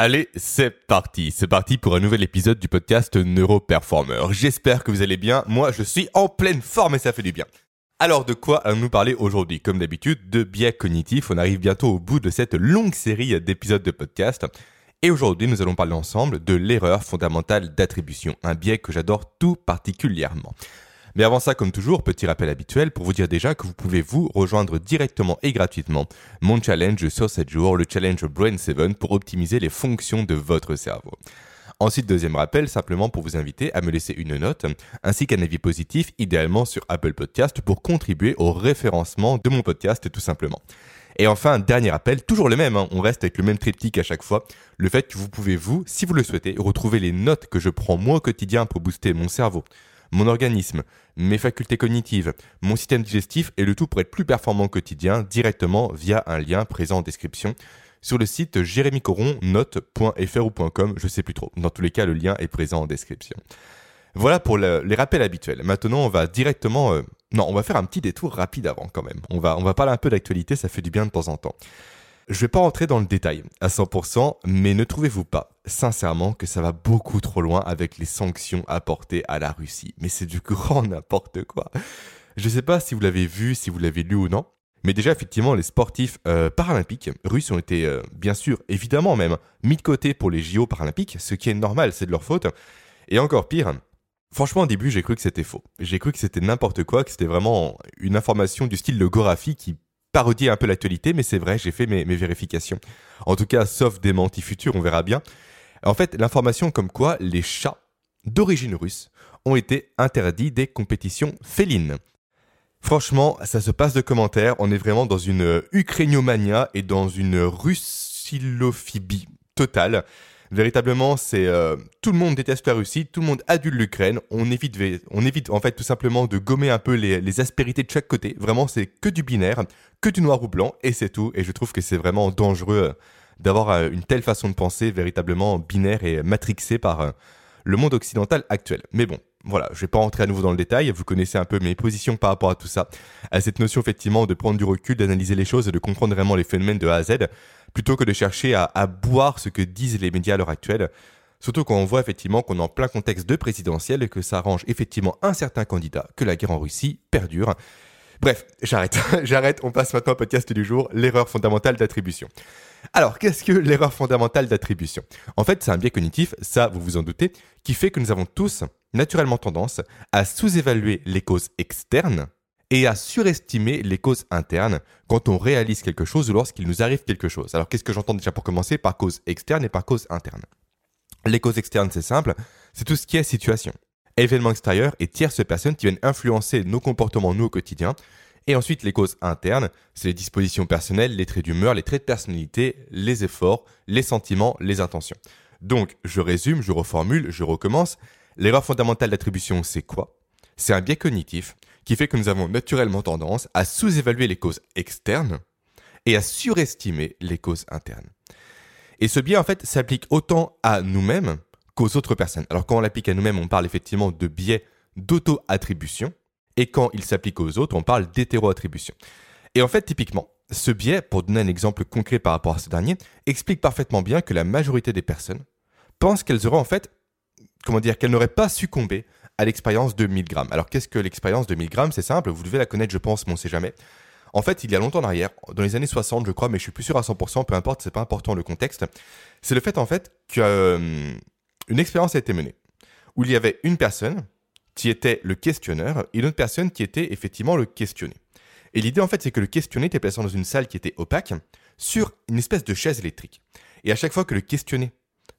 Allez, c'est parti. C'est parti pour un nouvel épisode du podcast Neuroperformer. J'espère que vous allez bien. Moi, je suis en pleine forme et ça fait du bien. Alors, de quoi allons-nous parler aujourd'hui? Comme d'habitude, de biais cognitifs. On arrive bientôt au bout de cette longue série d'épisodes de podcast. Et aujourd'hui, nous allons parler ensemble de l'erreur fondamentale d'attribution, un biais que j'adore tout particulièrement. Mais avant ça, comme toujours, petit rappel habituel pour vous dire déjà que vous pouvez vous rejoindre directement et gratuitement mon challenge sur 7 jours, le challenge Brain 7 pour optimiser les fonctions de votre cerveau. Ensuite, deuxième rappel, simplement pour vous inviter à me laisser une note ainsi qu'un avis positif, idéalement sur Apple Podcast, pour contribuer au référencement de mon podcast tout simplement. Et enfin, dernier rappel, toujours le même, hein, on reste avec le même triptyque à chaque fois, le fait que vous pouvez, vous, si vous le souhaitez, retrouver les notes que je prends moi au quotidien pour booster mon cerveau, mon organisme, mes facultés cognitives, mon système digestif et le tout pour être plus performant au quotidien directement via un lien présent en description sur le site jérémycoronnote.fr ou .com, je sais plus trop. Dans tous les cas, le lien est présent en description. Voilà pour les rappels habituels. Maintenant, on va directement... Euh, non, on va faire un petit détour rapide avant quand même. On va parler un peu d'actualité, ça fait du bien de temps en temps. Je vais pas rentrer dans le détail à 100%, mais ne trouvez-vous pas, sincèrement, que ça va beaucoup trop loin avec les sanctions apportées à la Russie? Mais c'est du grand n'importe quoi. Je sais pas si vous l'avez vu, si vous l'avez lu ou non, mais déjà, effectivement, les sportifs euh, paralympiques russes ont été, euh, bien sûr, évidemment même, mis de côté pour les JO paralympiques, ce qui est normal, c'est de leur faute. Et encore pire, franchement, au début, j'ai cru que c'était faux. J'ai cru que c'était n'importe quoi, que c'était vraiment une information du style de Gorafi qui parodier un peu l'actualité, mais c'est vrai, j'ai fait mes, vérifications. En tout cas, sauf démenti futur, on verra bien. En fait, l'information comme quoi les chats d'origine russe ont été interdits des compétitions félines. Franchement, ça se passe de commentaires, on est vraiment dans une ukrainiomania et dans une russilophobie totale. Véritablement, c'est euh, tout le monde déteste la Russie, tout le monde adule l'Ukraine. On évite, on évite en fait tout simplement de gommer un peu les, aspérités de chaque côté. Vraiment, c'est que du binaire, que du noir ou blanc, et c'est tout. Et je trouve que c'est vraiment dangereux euh, d'avoir euh, une telle façon de penser, véritablement binaire et matrixée par le monde occidental actuel. Mais bon, voilà, je vais pas rentrer à nouveau dans le détail, vous connaissez un peu mes positions par rapport à tout ça, à cette notion effectivement de prendre du recul, d'analyser les choses et de comprendre vraiment les phénomènes de A à Z plutôt que de chercher à, boire ce que disent les médias à l'heure actuelle. Surtout quand on voit effectivement qu'on est en plein contexte de présidentiel et que ça arrange effectivement un certain candidat, que la guerre en Russie perdure. Bref, j'arrête, j'arrête, on passe maintenant au podcast du jour, l'erreur fondamentale d'attribution. Alors, qu'est-ce que l'erreur fondamentale d'attribution? En fait, c'est un biais cognitif, ça vous vous en doutez, qui fait que nous avons tous naturellement tendance à sous-évaluer les causes externes et à surestimer les causes internes quand on réalise quelque chose ou lorsqu'il nous arrive quelque chose. Alors qu'est-ce que j'entends déjà pour commencer? Par cause externe et par cause interne Les causes externes, c'est simple, c'est tout ce qui est situation. Événements extérieurs et tierces personnes qui viennent influencer nos comportements, nous, au quotidien. Et ensuite, les causes internes, c'est les dispositions personnelles, les traits d'humeur, les traits de personnalité, les efforts, les sentiments, les intentions. Donc, je résume, je reformule, je recommence. L'erreur fondamentale d'attribution, c'est quoi? C'est un biais cognitif qui fait que nous avons naturellement tendance à sous-évaluer les causes externes et à surestimer les causes internes. Et ce biais, en fait, s'applique autant à nous-mêmes qu'aux autres personnes. Alors quand on l'applique à nous-mêmes, on parle effectivement de biais d'auto-attribution, et quand il s'applique aux autres, on parle d'hétéro-attribution. Et en fait, typiquement, ce biais, pour donner un exemple concret par rapport à ce dernier, explique parfaitement bien que la majorité des personnes pensent qu'elles auraient en fait, comment dire, qu'elles n'auraient pas succombé à l'expérience de 1000 grammes. Alors qu'est-ce que l'expérience de 1000 grammes? C'est simple, vous devez la connaître, je pense, mais on ne sait jamais. En fait, il y a longtemps en arrière, dans les années 60, je crois, mais je suis plus sûr à 100%, peu importe, c'est pas important le contexte. C'est le fait en fait qu'une euh, expérience a été menée où il y avait une personne qui était le questionneur et une autre personne qui était effectivement le questionné. Et l'idée en fait, c'est que le questionné était placé dans une salle qui était opaque sur une espèce de chaise électrique. Et à chaque fois que le questionné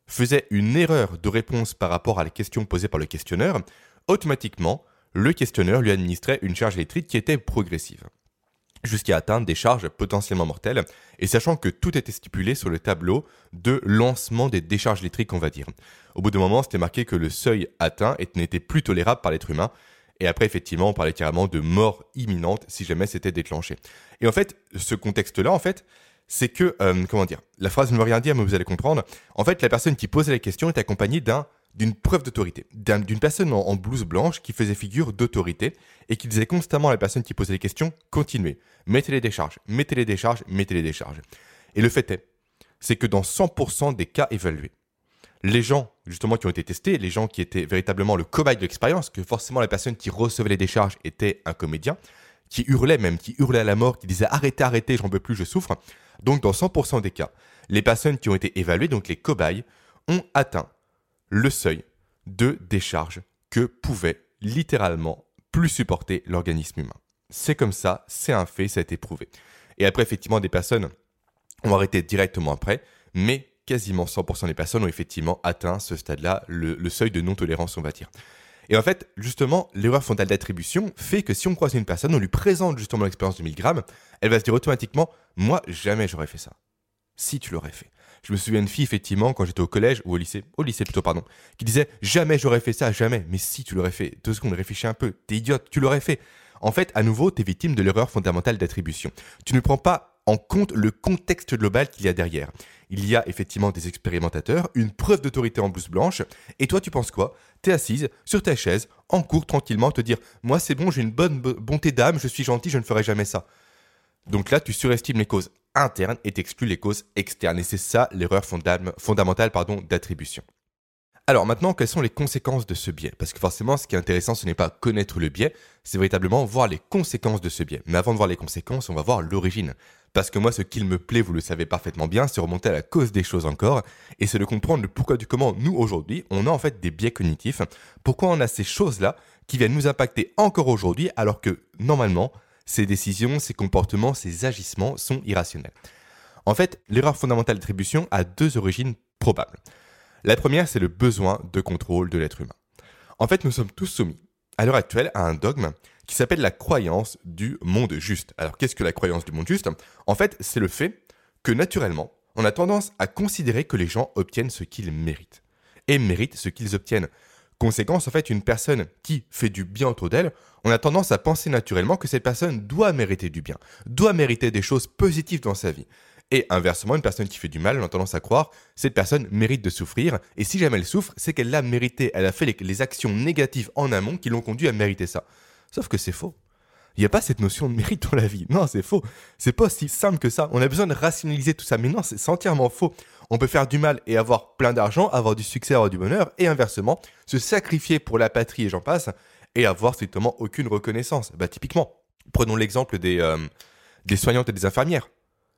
faisait une erreur de réponse par rapport à la question posée par le questionneur, automatiquement, le questionneur lui administrait une charge électrique qui était progressive, jusqu'à atteindre des charges potentiellement mortelles, et sachant que tout était stipulé sur le tableau de lancement des décharges électriques, on va dire. Au bout d'un moment, c'était marqué que le seuil atteint n'était plus tolérable par l'être humain, et après, effectivement, on parlait carrément de mort imminente si jamais c'était déclenché. Et en fait, ce contexte-là, en fait, c'est que, euh, comment dire, la phrase ne veut rien dire, mais vous allez comprendre. En fait, la personne qui posait la question est accompagnée d'un d'une preuve d'autorité, d'une personne en, blouse blanche qui faisait figure d'autorité et qui disait constamment à la personne qui posait les questions, continuez, mettez les décharges, mettez les décharges, mettez les décharges. Et le fait est c'est que dans 100% des cas évalués, les gens justement qui ont été testés, les gens qui étaient véritablement le cobaye de l'expérience, que forcément la personne qui recevait les décharges était un comédien, qui hurlait même, qui hurlait à la mort, qui disait arrêtez, arrêtez, j'en peux plus, je souffre. Donc dans 100% des cas, les personnes qui ont été évaluées, donc les cobayes, ont atteint le seuil de décharge que pouvait littéralement plus supporter l'organisme humain. C'est comme ça, c'est un fait, ça a été prouvé. Et après, effectivement, des personnes ont arrêté directement après, mais quasiment 100% des personnes ont effectivement atteint ce stade-là, le, seuil de non-tolérance, on va dire. Et en fait, justement, l'erreur fondale d'attribution fait que si on croise une personne, on lui présente justement l'expérience de 1000 grammes, elle va se dire automatiquement Moi, jamais j'aurais fait ça. Si tu l'aurais fait. Je me souviens d'une fille, effectivement, quand j'étais au collège, ou au lycée, au lycée plutôt, pardon, qui disait Jamais j'aurais fait ça, jamais. Mais si tu l'aurais fait, deux secondes, réfléchis un peu, t'es idiote, tu l'aurais fait. En fait, à nouveau, t'es victime de l'erreur fondamentale d'attribution. Tu ne prends pas en compte le contexte global qu'il y a derrière. Il y a effectivement des expérimentateurs, une preuve d'autorité en blouse blanche, et toi tu penses quoi? T'es assise sur ta chaise, en cours tranquillement, te dire Moi c'est bon, j'ai une bonne bonté d'âme, je suis gentil, je ne ferai jamais ça. Donc là, tu surestimes les causes internes et t'exclus les causes externes. Et c'est ça l'erreur fondamentale d'attribution. Alors maintenant, quelles sont les conséquences de ce biais? Parce que forcément, ce qui est intéressant, ce n'est pas connaître le biais, c'est véritablement voir les conséquences de ce biais. Mais avant de voir les conséquences, on va voir l'origine. Parce que moi, ce qu'il me plaît, vous le savez parfaitement bien, c'est remonter à la cause des choses encore, et c'est de comprendre le pourquoi du comment nous, aujourd'hui, on a en fait des biais cognitifs, pourquoi on a ces choses-là qui viennent nous impacter encore aujourd'hui, alors que normalement, ces décisions, ces comportements, ces agissements sont irrationnels. En fait, l'erreur fondamentale d'attribution a deux origines probables. La première, c'est le besoin de contrôle de l'être humain. En fait, nous sommes tous soumis, à l'heure actuelle, à un dogme qui s'appelle la croyance du monde juste. Alors, qu'est-ce que la croyance du monde juste? En fait, c'est le fait que, naturellement, on a tendance à considérer que les gens obtiennent ce qu'ils méritent. Et méritent ce qu'ils obtiennent. Conséquence, en fait, une personne qui fait du bien autour d'elle, on a tendance à penser naturellement que cette personne doit mériter du bien, doit mériter des choses positives dans sa vie. Et inversement, une personne qui fait du mal, on a tendance à croire, cette personne mérite de souffrir, et si jamais elle souffre, c'est qu'elle l'a mérité, elle a fait les, actions négatives en amont qui l'ont conduit à mériter ça. Sauf que c'est faux. Il n'y a pas cette notion de mérite dans la vie. Non, c'est faux. C'est pas aussi simple que ça. On a besoin de rationaliser tout ça. Mais non, c'est entièrement faux. On peut faire du mal et avoir plein d'argent, avoir du succès, avoir du bonheur, et inversement, se sacrifier pour la patrie et j'en passe, et avoir strictement aucune reconnaissance. Bah, typiquement, prenons l'exemple des, euh, des soignantes et des infirmières.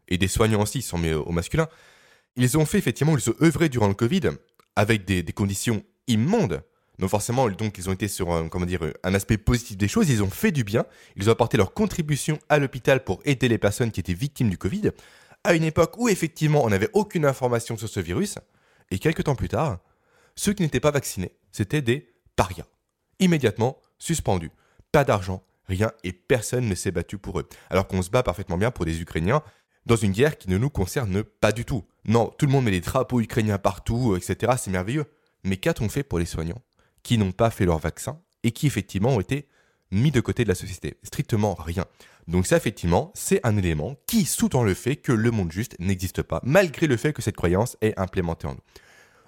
Et des soignants aussi, sont mis au masculin, ils ont fait effectivement, ils ont œuvré durant le Covid avec des, conditions immondes. Donc forcément, donc ils ont été sur comment dire, un aspect positif des choses, ils ont fait du bien, ils ont apporté leur contribution à l'hôpital pour aider les personnes qui étaient victimes du Covid, à une époque où effectivement on n'avait aucune information sur ce virus, et quelques temps plus tard, ceux qui n'étaient pas vaccinés, c'était des parias. Immédiatement suspendus. Pas d'argent, rien, et personne ne s'est battu pour eux. Alors qu'on se bat parfaitement bien pour des Ukrainiens dans une guerre qui ne nous concerne pas du tout. Non, tout le monde met des drapeaux ukrainiens partout, etc. C'est merveilleux. Mais qu'a-t-on fait pour les soignants qui n'ont pas fait leur vaccin et qui effectivement ont été mis de côté de la société Strictement rien. Donc ça, effectivement, c'est un élément qui sous-tend le fait que le monde juste n'existe pas, malgré le fait que cette croyance est implémentée en nous.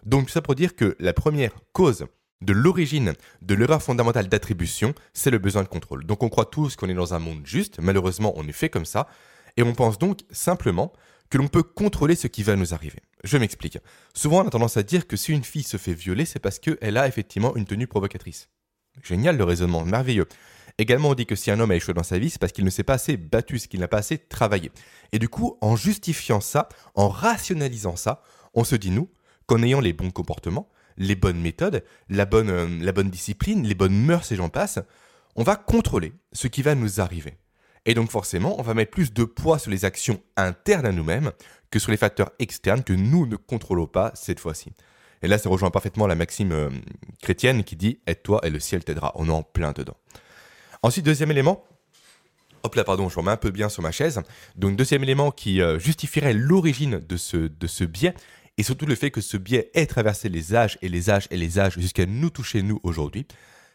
Donc ça pour dire que la première cause de l'origine de l'erreur fondamentale d'attribution, c'est le besoin de contrôle. Donc on croit tous qu'on est dans un monde juste, malheureusement on est fait comme ça, et on pense donc simplement que l'on peut contrôler ce qui va nous arriver. Je m'explique. Souvent, on a tendance à dire que si une fille se fait violer, c'est parce qu'elle a effectivement une tenue provocatrice. Génial le raisonnement, merveilleux. Également, on dit que si un homme a échoué dans sa vie, c'est parce qu'il ne s'est pas assez battu, c'est qu'il n'a pas assez travaillé. Et du coup, en justifiant ça, en rationalisant ça, on se dit, nous, qu'en ayant les bons comportements, les bonnes méthodes, la bonne, euh, la bonne discipline, les bonnes mœurs et j'en passe, on va contrôler ce qui va nous arriver. Et donc forcément, on va mettre plus de poids sur les actions internes à nous-mêmes que sur les facteurs externes que nous ne contrôlons pas cette fois-ci. Et là, ça rejoint parfaitement la maxime euh, chrétienne qui dit Aide-toi et le ciel t'aidera. On est en plein dedans. Ensuite, deuxième élément. Hop là, pardon, je remets un peu bien sur ma chaise. Donc, deuxième élément qui euh, justifierait l'origine de ce, de ce biais, et surtout le fait que ce biais ait traversé les âges et les âges et les âges jusqu'à nous toucher, nous, aujourd'hui,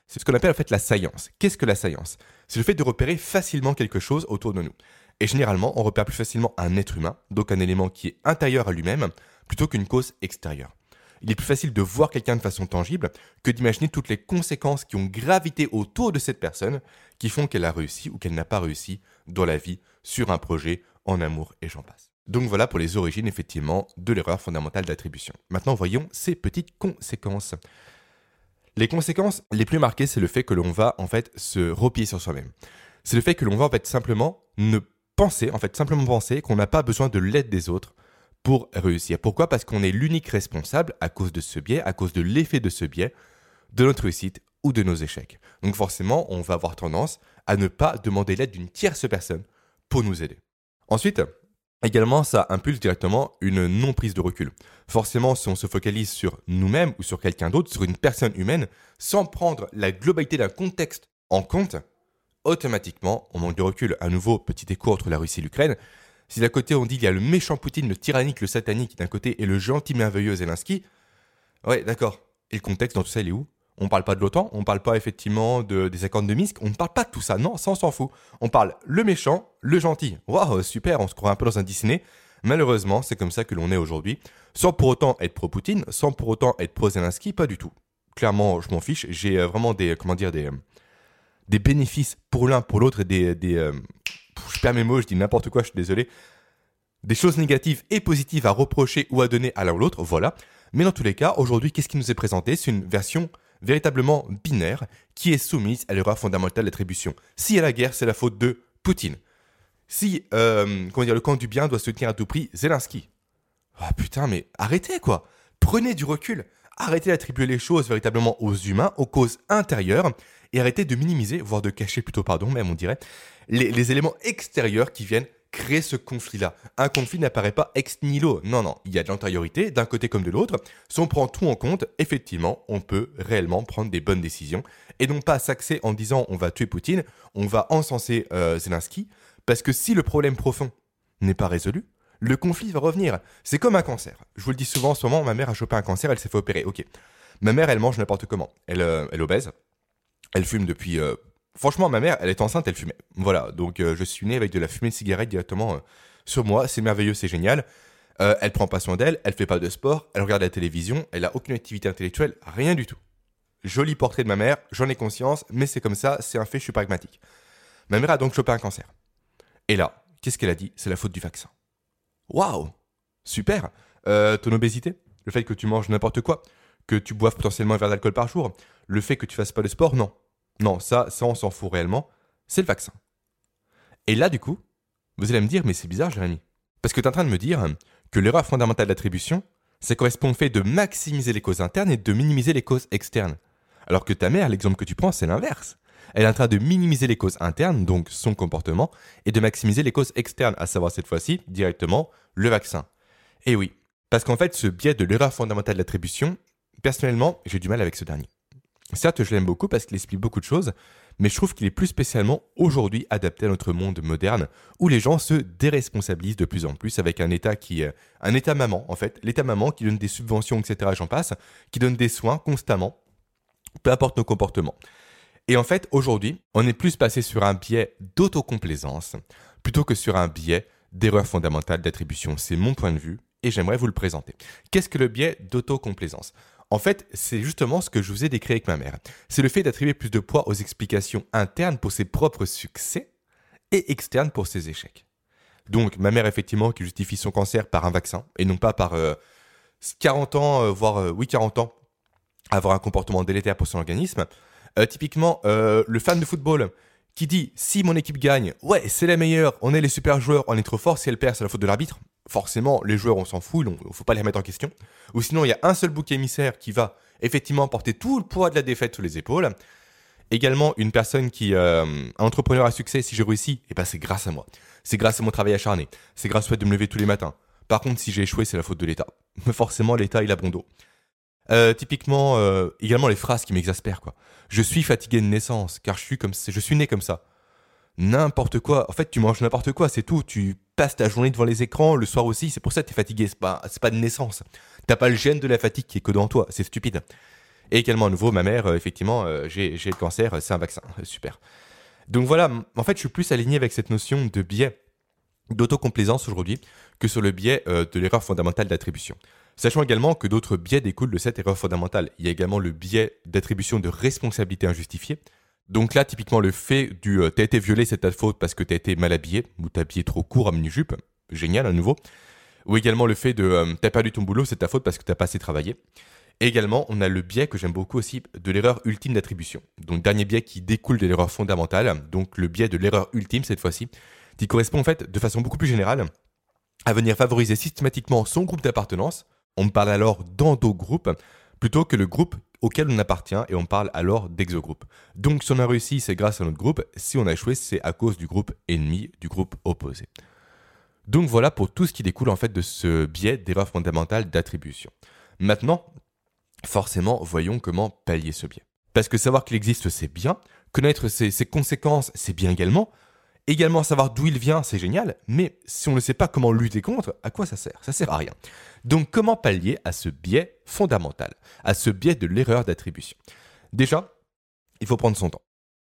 c'est ce qu'on appelle en fait la science. Qu'est-ce que la science C'est le fait de repérer facilement quelque chose autour de nous. Et généralement, on repère plus facilement un être humain, donc un élément qui est intérieur à lui-même, plutôt qu'une cause extérieure. Il est plus facile de voir quelqu'un de façon tangible que d'imaginer toutes les conséquences qui ont gravité autour de cette personne qui font qu'elle a réussi ou qu'elle n'a pas réussi dans la vie, sur un projet, en amour et j'en passe. Donc voilà pour les origines effectivement de l'erreur fondamentale d'attribution. Maintenant voyons ses petites conséquences. Les conséquences les plus marquées, c'est le fait que l'on va en fait se repier sur soi-même. C'est le fait que l'on va en fait simplement ne penser, en fait simplement penser qu'on n'a pas besoin de l'aide des autres pour réussir. Pourquoi? Parce qu'on est l'unique responsable à cause de ce biais, à cause de l'effet de ce biais, de notre réussite ou de nos échecs. Donc forcément, on va avoir tendance à ne pas demander l'aide d'une tierce personne pour nous aider. Ensuite, également, ça impulse directement une non-prise de recul. Forcément, si on se focalise sur nous-mêmes ou sur quelqu'un d'autre, sur une personne humaine, sans prendre la globalité d'un contexte en compte, automatiquement, on manque de recul. À nouveau, petit écho entre la Russie et l'Ukraine. Si d'un côté on dit qu'il y a le méchant Poutine, le tyrannique, le satanique d'un côté, et le gentil merveilleux Zelensky, ouais, d'accord. Et le contexte dans tout ça, il est où? On parle pas de l'OTAN, on parle pas effectivement de, des accords de Minsk, on ne parle pas de tout ça, non, ça on s'en fout. On parle le méchant, le gentil. Waouh, super, on se croit un peu dans un Disney. Malheureusement, c'est comme ça que l'on est aujourd'hui, sans pour autant être pro-Poutine, sans pour autant être pro-Zelensky, pas du tout. Clairement, je m'en fiche, j'ai euh, vraiment des, comment dire, des, euh, des bénéfices pour l'un, pour l'autre, et des, euh, je perds mes mots, je dis n'importe quoi, je suis désolé, des choses négatives et positives à reprocher ou à donner à l'un ou l'autre, voilà. Mais dans tous les cas, aujourd'hui, qu'est-ce qui nous est présenté? C'est une version véritablement binaire qui est soumise à l'erreur fondamentale d'attribution. Si y a la guerre, c'est la faute de Poutine. Si euh, comment dire, le camp du bien doit soutenir à tout prix Zelensky. Ah putain, mais arrêtez quoi Prenez du recul. Arrêtez d'attribuer les choses véritablement aux humains, aux causes intérieures, et arrêtez de minimiser, voire de cacher plutôt, pardon, même on dirait, les éléments extérieurs qui viennent créer ce conflit-là. Un conflit n'apparaît pas ex nihilo. Non, non, il y a de l'antériorité d'un côté comme de l'autre. Si on prend tout en compte, effectivement, on peut réellement prendre des bonnes décisions et non pas s'axer en disant on va tuer Poutine, on va encenser euh, Zelensky, parce que si le problème profond n'est pas résolu, le conflit va revenir. C'est comme un cancer. Je vous le dis souvent en ce moment, ma mère a chopé un cancer, elle s'est fait opérer. Ok. Ma mère, elle mange n'importe comment. Elle, euh, elle obèse. Elle fume depuis euh, Franchement, ma mère, elle est enceinte, elle fumait. Voilà, donc euh, je suis né avec de la fumée de cigarette directement euh, sur moi. C'est merveilleux, c'est génial. Elle prend pas soin d'elle, elle fait pas de sport, elle regarde la télévision, elle a aucune activité intellectuelle, rien du tout. Joli portrait de ma mère, j'en ai conscience, mais c'est comme ça, c'est un fait, je suis pragmatique. Ma mère a donc chopé un cancer. Et là, qu'est-ce qu'elle a dit? C'est la faute du vaccin. Waouh Super Ton obésité? Le fait que tu manges n'importe quoi? Que tu boives potentiellement un verre d'alcool par jour? Le fait que tu fasses pas de sport Non. Non, ça, ça on s'en fout réellement. C'est le vaccin. Et là, du coup, vous allez me dire, mais c'est bizarre, Jérémy. Parce que tu es en train de me dire que l'erreur fondamentale d'attribution, ça correspond au fait de maximiser les causes internes et de minimiser les causes externes. Alors que ta mère, l'exemple que tu prends, c'est l'inverse. Elle est en train de minimiser les causes internes, donc son comportement, et de maximiser les causes externes, à savoir cette fois-ci directement le vaccin. Et oui, parce qu'en fait, ce biais de l'erreur fondamentale d'attribution, personnellement, j'ai du mal avec ce dernier. Certes, je l'aime beaucoup parce qu'il explique beaucoup de choses, mais je trouve qu'il est plus spécialement aujourd'hui adapté à notre monde moderne où les gens se déresponsabilisent de plus en plus avec un État qui, est un État maman en fait, l'État maman qui donne des subventions, etc. J'en passe, qui donne des soins constamment, peu importe nos comportements. Et en fait, aujourd'hui, on est plus passé sur un biais d'autocomplaisance plutôt que sur un biais d'erreur fondamentale d'attribution. C'est mon point de vue et j'aimerais vous le présenter. Qu'est-ce que le biais d'autocomplaisance? En fait, c'est justement ce que je vous ai décrit avec ma mère. C'est le fait d'attribuer plus de poids aux explications internes pour ses propres succès et externes pour ses échecs. Donc, ma mère, effectivement, qui justifie son cancer par un vaccin et non pas par 40 euh, ans, euh, voire euh, oui, 40 ans, avoir un comportement délétère pour son organisme. typiquement, le fan de football qui dit si mon équipe gagne, ouais, c'est la meilleure, on est les super joueurs, on est trop fort, si elle perd, c'est la faute de l'arbitre forcément, les joueurs, on s'en fout, il ne faut pas les remettre en question. Ou sinon, il y a un seul bouc émissaire qui va effectivement porter tout le poids de la défaite sur les épaules. Également, une personne qui, euh, un entrepreneur à succès, si je réussis, et eh ben c'est grâce à moi. C'est grâce à mon travail acharné. C'est grâce au fait de me lever tous les matins. Par contre, si j'ai échoué, c'est la faute de l'État. Mais forcément, l'État, il a bon dos. Euh, typiquement, euh, également les phrases qui m'exaspèrent, quoi. Je suis fatigué de naissance, car je suis comme je suis né comme ça n'importe quoi. En fait, tu manges n'importe quoi, c'est tout. Tu passes ta journée devant les écrans, le soir aussi, c'est pour ça que tu es fatigué. C'est pas, pas de naissance. T'as pas le gène de la fatigue qui est que dans toi, c'est stupide. Et également, à nouveau, ma mère, euh, effectivement, euh, j'ai, le cancer, c'est un vaccin. Super. Donc voilà, en fait, je suis plus aligné avec cette notion de biais d'autocomplaisance aujourd'hui que sur le biais euh, de l'erreur fondamentale d'attribution. Sachant également que d'autres biais découlent de cette erreur fondamentale. Il y a également le biais d'attribution de responsabilité injustifiée, donc là, typiquement, le fait du euh, t'as été violé, c'est ta faute parce que t'as été mal habillé ou t'as habillé trop court à mini-jupe. génial à nouveau. Ou également le fait de euh, t'as perdu ton boulot, c'est ta faute parce que t'as pas assez travaillé. également, on a le biais que j'aime beaucoup aussi de l'erreur ultime d'attribution. Donc dernier biais qui découle de l'erreur fondamentale, donc le biais de l'erreur ultime cette fois-ci, qui correspond en fait de façon beaucoup plus générale à venir favoriser systématiquement son groupe d'appartenance. On parle alors d'endogroupe plutôt que le groupe auquel on appartient et on parle alors d'exogroupe. Donc si on a réussi, c'est grâce à notre groupe. Si on a échoué, c'est à cause du groupe ennemi, du groupe opposé. Donc voilà pour tout ce qui découle en fait de ce biais d'erreur fondamentale d'attribution. Maintenant, forcément, voyons comment pallier ce biais. Parce que savoir qu'il existe, c'est bien. Connaître ses, conséquences, c'est bien également. Également, savoir d'où il vient, c'est génial. Mais si on ne sait pas comment lutter contre, à quoi ça sert? Ça sert à rien. Donc comment pallier à ce biais fondamental, à ce biais de l'erreur d'attribution? Déjà, il faut prendre son temps.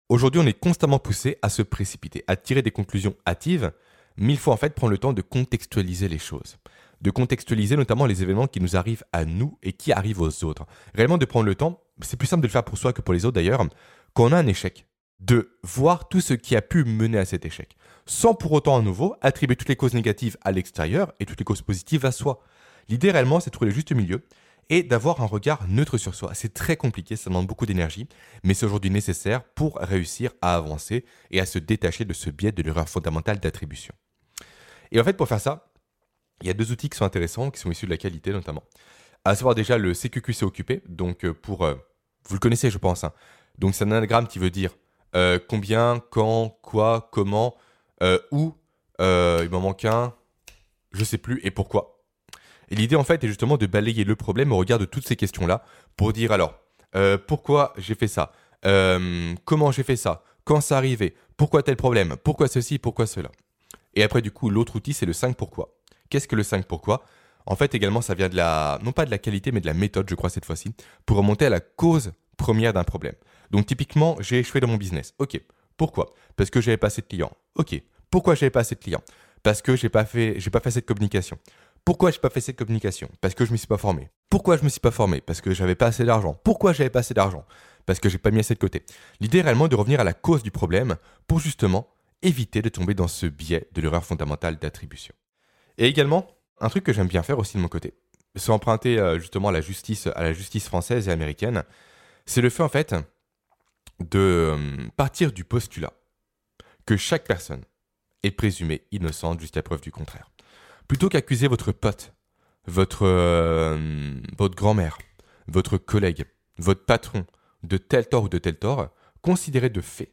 Aujourd'hui, on est constamment poussé à se précipiter, à tirer des conclusions hâtives mais il faut en fait prendre le temps de contextualiser les choses. De contextualiser notamment les événements qui nous arrivent à nous et qui arrivent aux autres. Réellement de prendre le temps, c'est plus simple de le faire pour soi que pour les autres d'ailleurs, quand on a un échec, de voir tout ce qui a pu mener à cet échec, sans pour autant à nouveau attribuer toutes les causes négatives à l'extérieur et toutes les causes positives à soi. L'idée réellement, c'est de trouver le juste milieu et d'avoir un regard neutre sur soi. C'est très compliqué, ça demande beaucoup d'énergie, mais c'est aujourd'hui nécessaire pour réussir à avancer et à se détacher de ce biais de l'erreur fondamentale d'attribution. Et en fait, pour faire ça, il y a deux outils qui sont intéressants, qui sont issus de la qualité notamment. À savoir déjà le CQQC occupé, donc euh, pour... Euh, vous le connaissez, je pense. Hein. Donc c'est un anagramme qui veut dire euh, combien, quand, quoi, comment, où, il m'en manque un, je sais plus, et pourquoi. Et l'idée en fait est justement de balayer le problème au regard de toutes ces questions-là pour dire alors, pourquoi j'ai fait ça? Comment j'ai fait ça? Quand ça arrivé Pourquoi tel problème? Pourquoi ceci? Pourquoi cela? Et après, du coup, l'autre outil, c'est le 5 pourquoi. Qu'est-ce que le 5 pourquoi? En fait, également, ça vient de la, non pas de la qualité, mais de la méthode, je crois, cette fois-ci, pour remonter à la cause première d'un problème. Donc, typiquement, j'ai échoué dans mon business. Ok. Pourquoi? Parce que j'avais pas assez de clients. Ok. Pourquoi j'avais pas assez de clients? Parce que j'ai pas fait, pas fait cette communication. Pourquoi j'ai pas fait cette communication? Parce que je me suis pas formé. Pourquoi je me suis pas formé? Parce que j'avais pas assez d'argent. Pourquoi j'avais pas assez d'argent? Parce que j'ai pas mis assez de côté. L'idée réellement est de revenir à la cause du problème pour justement éviter de tomber dans ce biais de l'erreur fondamentale d'attribution. Et également, un truc que j'aime bien faire aussi de mon côté, c'est emprunter euh, justement à la justice, à la justice française et américaine, c'est le fait en fait de euh, partir du postulat que chaque personne est présumée innocente jusqu'à preuve du contraire. Plutôt qu'accuser votre pote, votre, euh, votre grand-mère, votre collègue, votre patron de tel tort ou de tel tort, considérez de fait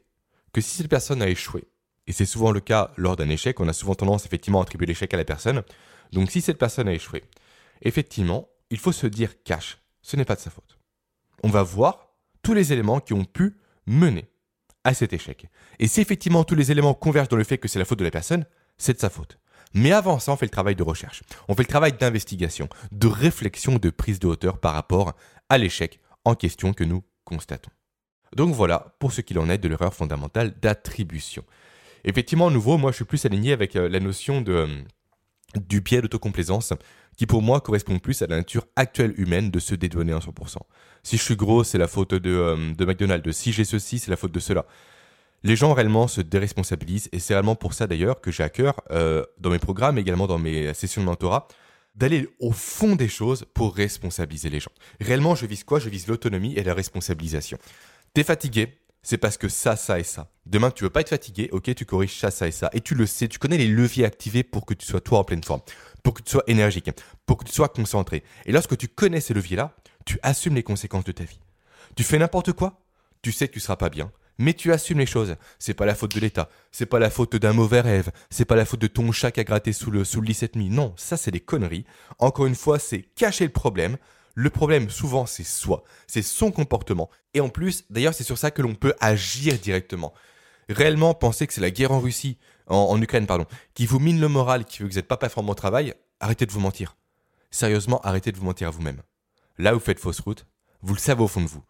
que si cette personne a échoué, et c'est souvent le cas lors d'un échec, on a souvent tendance effectivement à attribuer l'échec à la personne. Donc si cette personne a échoué, effectivement, il faut se dire cash, ce n'est pas de sa faute. On va voir tous les éléments qui ont pu mener à cet échec. Et si effectivement tous les éléments convergent dans le fait que c'est la faute de la personne, c'est de sa faute. Mais avant ça, on fait le travail de recherche. On fait le travail d'investigation, de réflexion, de prise de hauteur par rapport à l'échec en question que nous constatons. Donc voilà pour ce qu'il en est de l'erreur fondamentale d'attribution. Effectivement, nouveau, moi je suis plus aligné avec euh, la notion de, euh, du biais d'autocomplaisance qui pour moi correspond plus à la nature actuelle humaine de se dédouaner à 100%. Si je suis gros, c'est la faute de, euh, de McDonald's. Si j'ai ceci, c'est la faute de cela. Les gens réellement se déresponsabilisent et c'est réellement pour ça d'ailleurs que j'ai à cœur, dans mes programmes, également dans mes sessions de mentorat, d'aller au fond des choses pour responsabiliser les gens. Réellement, je vise quoi? Je vise l'autonomie et la responsabilisation. T'es fatigué, c'est parce que ça, ça et ça. Demain, tu veux pas être fatigué, ok, tu corriges ça, ça et ça. Et tu le sais, tu connais les leviers activés pour que tu sois toi en pleine forme, pour que tu sois énergique, pour que tu sois concentré. Et lorsque tu connais ces leviers-là, tu assumes les conséquences de ta vie. Tu fais n'importe quoi, tu sais que tu seras pas bien, mais tu assumes les choses. C'est pas la faute de l'État, c'est pas la faute d'un mauvais rêve, c'est pas la faute de ton chat qui a gratté sous le, sous le lit cette nuit. Non, ça c'est des conneries. Encore une fois, c'est cacher le problème, le problème, souvent, c'est soi, c'est son comportement. Et en plus, d'ailleurs, c'est sur ça que l'on peut agir directement. Réellement penser que c'est la guerre en Russie, en, Ukraine, pardon, qui vous mine le moral, qui veut que vous n'êtes pas performant au travail, arrêtez de vous mentir. Sérieusement, arrêtez de vous mentir à vous-même. Là où vous faites fausse route, vous le savez au fond de vous.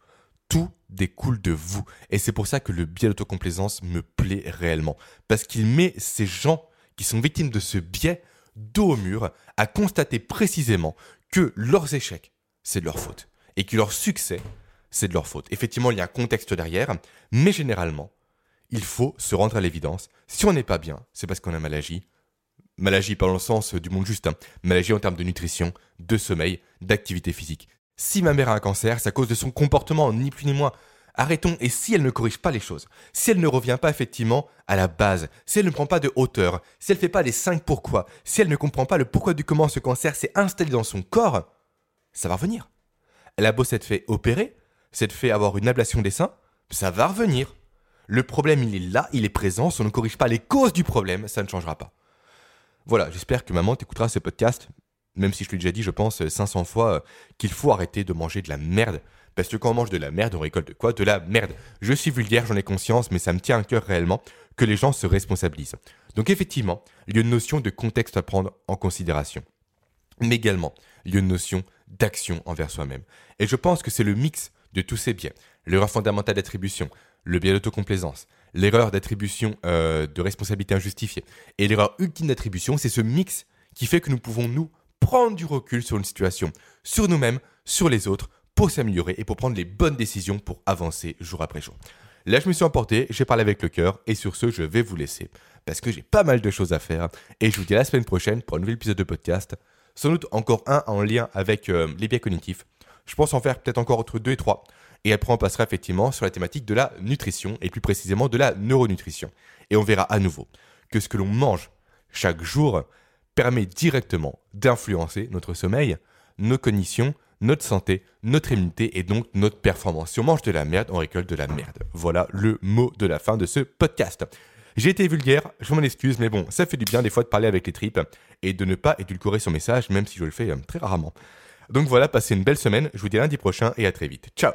Tout découle de vous. Et c'est pour ça que le biais d'autocomplaisance me plaît réellement. Parce qu'il met ces gens qui sont victimes de ce biais dos au mur à constater précisément que leurs échecs, c'est de leur faute. Et que leur succès, c'est de leur faute. Effectivement, il y a un contexte derrière, mais généralement, il faut se rendre à l'évidence. Si on n'est pas bien, c'est parce qu'on a mal agi. Malagie pas dans le sens du monde juste, hein. en termes de nutrition, de sommeil, d'activité physique. Si ma mère a un cancer, c'est à cause de son comportement, ni plus ni moins. Arrêtons, et si elle ne corrige pas les choses, si elle ne revient pas effectivement à la base, si elle ne prend pas de hauteur, si elle ne fait pas les 5 pourquoi, si elle ne comprend pas le pourquoi du comment ce cancer s'est installé dans son corps, ça va revenir. Elle a beau s'être fait opérer, s'être fait avoir une ablation des seins, ça va revenir. Le problème, il est là, il est présent, si on ne corrige pas les causes du problème, ça ne changera pas. Voilà, j'espère que maman t'écoutera ce podcast, même si je l'ai déjà dit, je pense, 500 fois, euh, qu'il faut arrêter de manger de la merde. Parce que quand on mange de la merde, on récolte quoi? De la merde. Je suis vulgaire, j'en ai conscience, mais ça me tient à cœur réellement que les gens se responsabilisent. Donc effectivement, il y a une notion de contexte à prendre en considération. Mais également, il y a une notion d'action envers soi-même. Et je pense que c'est le mix de tous ces biais. L'erreur fondamentale d'attribution, le biais d'autocomplaisance, l'erreur d'attribution euh, de responsabilité injustifiée et l'erreur ultime d'attribution, c'est ce mix qui fait que nous pouvons nous prendre du recul sur une situation, sur nous-mêmes, sur les autres, pour s'améliorer et pour prendre les bonnes décisions pour avancer jour après jour. Là, je me suis emporté, j'ai parlé avec le cœur, et sur ce, je vais vous laisser, parce que j'ai pas mal de choses à faire, et je vous dis à la semaine prochaine pour un nouvel épisode de podcast, sans doute encore un en lien avec euh, les biais cognitifs. Je pense en faire peut-être encore entre deux et trois, et après on passera effectivement sur la thématique de la nutrition, et plus précisément de la neuronutrition. Et on verra à nouveau que ce que l'on mange chaque jour permet directement d'influencer notre sommeil, nos cognitions, notre santé, notre immunité et donc notre performance. Si on mange de la merde, on récolte de la merde. Voilà le mot de la fin de ce podcast. J'ai été vulgaire, je m'en excuse, mais bon, ça fait du bien des fois de parler avec les tripes et de ne pas édulcorer son message, même si je le fais euh, très rarement. Donc voilà, passez une belle semaine, je vous dis à lundi prochain et à très vite. Ciao